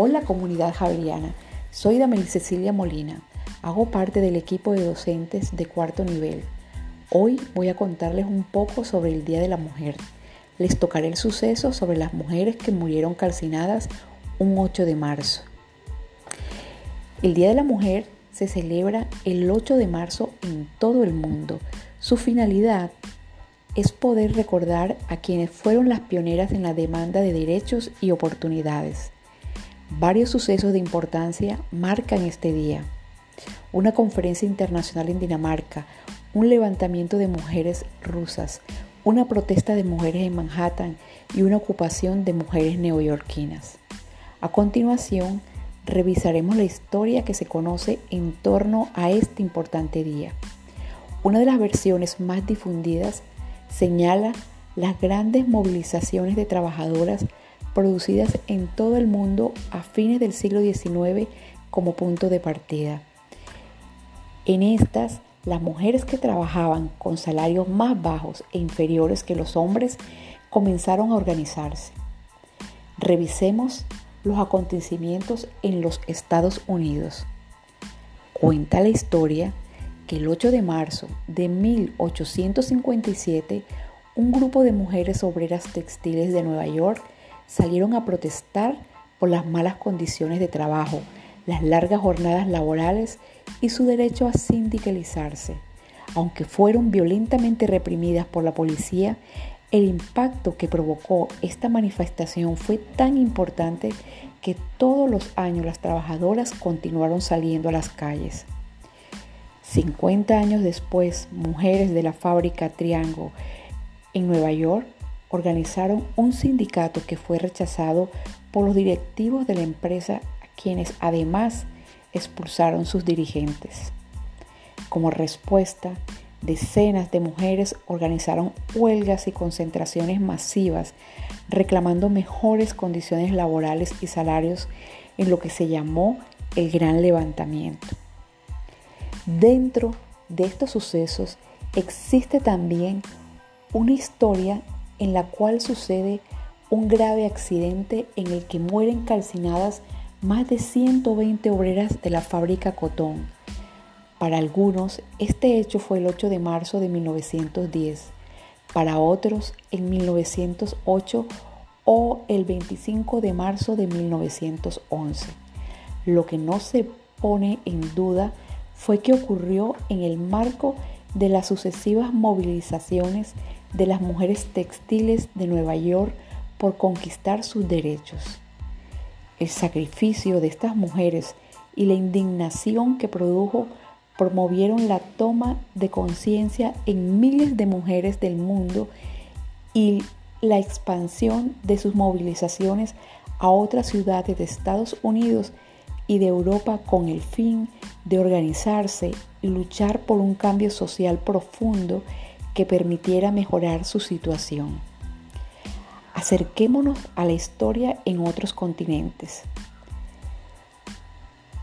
Hola comunidad javeriana, soy Damel Cecilia Molina, hago parte del equipo de docentes de cuarto nivel. Hoy voy a contarles un poco sobre el Día de la Mujer. Les tocaré el suceso sobre las mujeres que murieron calcinadas un 8 de marzo. El Día de la Mujer se celebra el 8 de marzo en todo el mundo. Su finalidad es poder recordar a quienes fueron las pioneras en la demanda de derechos y oportunidades. Varios sucesos de importancia marcan este día. Una conferencia internacional en Dinamarca, un levantamiento de mujeres rusas, una protesta de mujeres en Manhattan y una ocupación de mujeres neoyorquinas. A continuación, revisaremos la historia que se conoce en torno a este importante día. Una de las versiones más difundidas señala las grandes movilizaciones de trabajadoras producidas en todo el mundo a fines del siglo XIX como punto de partida. En estas, las mujeres que trabajaban con salarios más bajos e inferiores que los hombres comenzaron a organizarse. Revisemos los acontecimientos en los Estados Unidos. Cuenta la historia que el 8 de marzo de 1857, un grupo de mujeres obreras textiles de Nueva York salieron a protestar por las malas condiciones de trabajo, las largas jornadas laborales y su derecho a sindicalizarse. Aunque fueron violentamente reprimidas por la policía, el impacto que provocó esta manifestación fue tan importante que todos los años las trabajadoras continuaron saliendo a las calles. 50 años después, mujeres de la fábrica Triangle en Nueva York organizaron un sindicato que fue rechazado por los directivos de la empresa, quienes además expulsaron sus dirigentes. Como respuesta, decenas de mujeres organizaron huelgas y concentraciones masivas reclamando mejores condiciones laborales y salarios en lo que se llamó el Gran Levantamiento. Dentro de estos sucesos existe también una historia en la cual sucede un grave accidente en el que mueren calcinadas más de 120 obreras de la fábrica Cotón. Para algunos, este hecho fue el 8 de marzo de 1910, para otros en 1908 o el 25 de marzo de 1911. Lo que no se pone en duda fue que ocurrió en el marco de las sucesivas movilizaciones de las mujeres textiles de Nueva York por conquistar sus derechos. El sacrificio de estas mujeres y la indignación que produjo promovieron la toma de conciencia en miles de mujeres del mundo y la expansión de sus movilizaciones a otras ciudades de Estados Unidos y de Europa con el fin de organizarse y luchar por un cambio social profundo que permitiera mejorar su situación. Acerquémonos a la historia en otros continentes.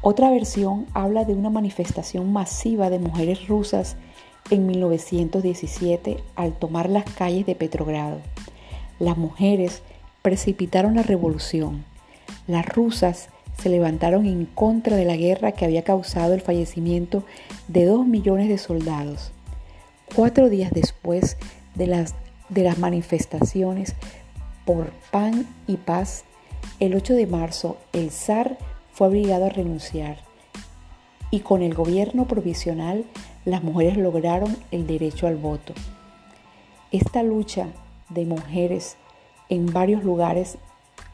Otra versión habla de una manifestación masiva de mujeres rusas en 1917 al tomar las calles de Petrogrado. Las mujeres precipitaron la revolución. Las rusas se levantaron en contra de la guerra que había causado el fallecimiento de dos millones de soldados. Cuatro días después de las, de las manifestaciones por pan y paz, el 8 de marzo el zar fue obligado a renunciar y con el gobierno provisional las mujeres lograron el derecho al voto. Esta lucha de mujeres en varios lugares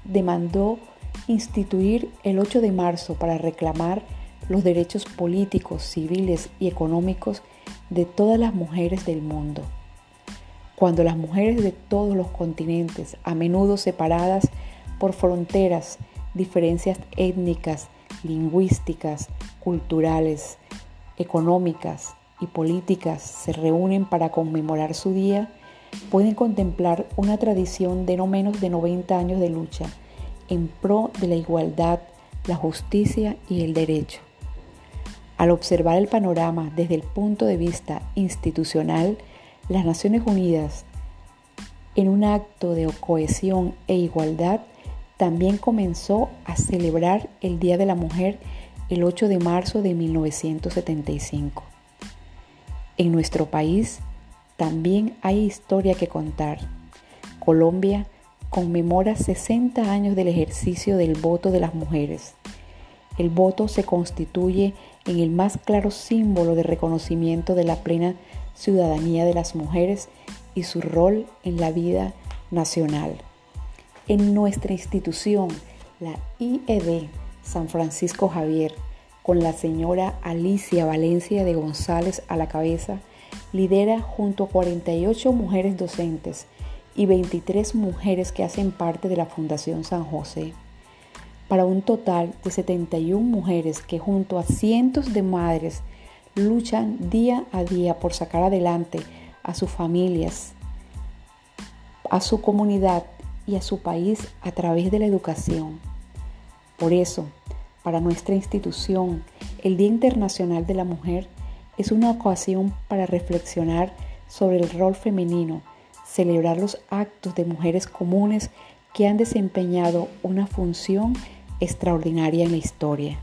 demandó instituir el 8 de marzo para reclamar los derechos políticos, civiles y económicos de todas las mujeres del mundo. Cuando las mujeres de todos los continentes, a menudo separadas por fronteras, diferencias étnicas, lingüísticas, culturales, económicas y políticas, se reúnen para conmemorar su día, pueden contemplar una tradición de no menos de 90 años de lucha en pro de la igualdad, la justicia y el derecho. Al observar el panorama desde el punto de vista institucional, las Naciones Unidas, en un acto de cohesión e igualdad, también comenzó a celebrar el Día de la Mujer el 8 de marzo de 1975. En nuestro país también hay historia que contar. Colombia conmemora 60 años del ejercicio del voto de las mujeres. El voto se constituye en el más claro símbolo de reconocimiento de la plena ciudadanía de las mujeres y su rol en la vida nacional. En nuestra institución, la IED San Francisco Javier, con la señora Alicia Valencia de González a la cabeza, lidera junto a 48 mujeres docentes y 23 mujeres que hacen parte de la Fundación San José, para un total de 71 mujeres que junto a cientos de madres luchan día a día por sacar adelante a sus familias, a su comunidad y a su país a través de la educación. Por eso, para nuestra institución, el Día Internacional de la Mujer es una ocasión para reflexionar sobre el rol femenino, celebrar los actos de mujeres comunes que han desempeñado una función extraordinaria en la historia.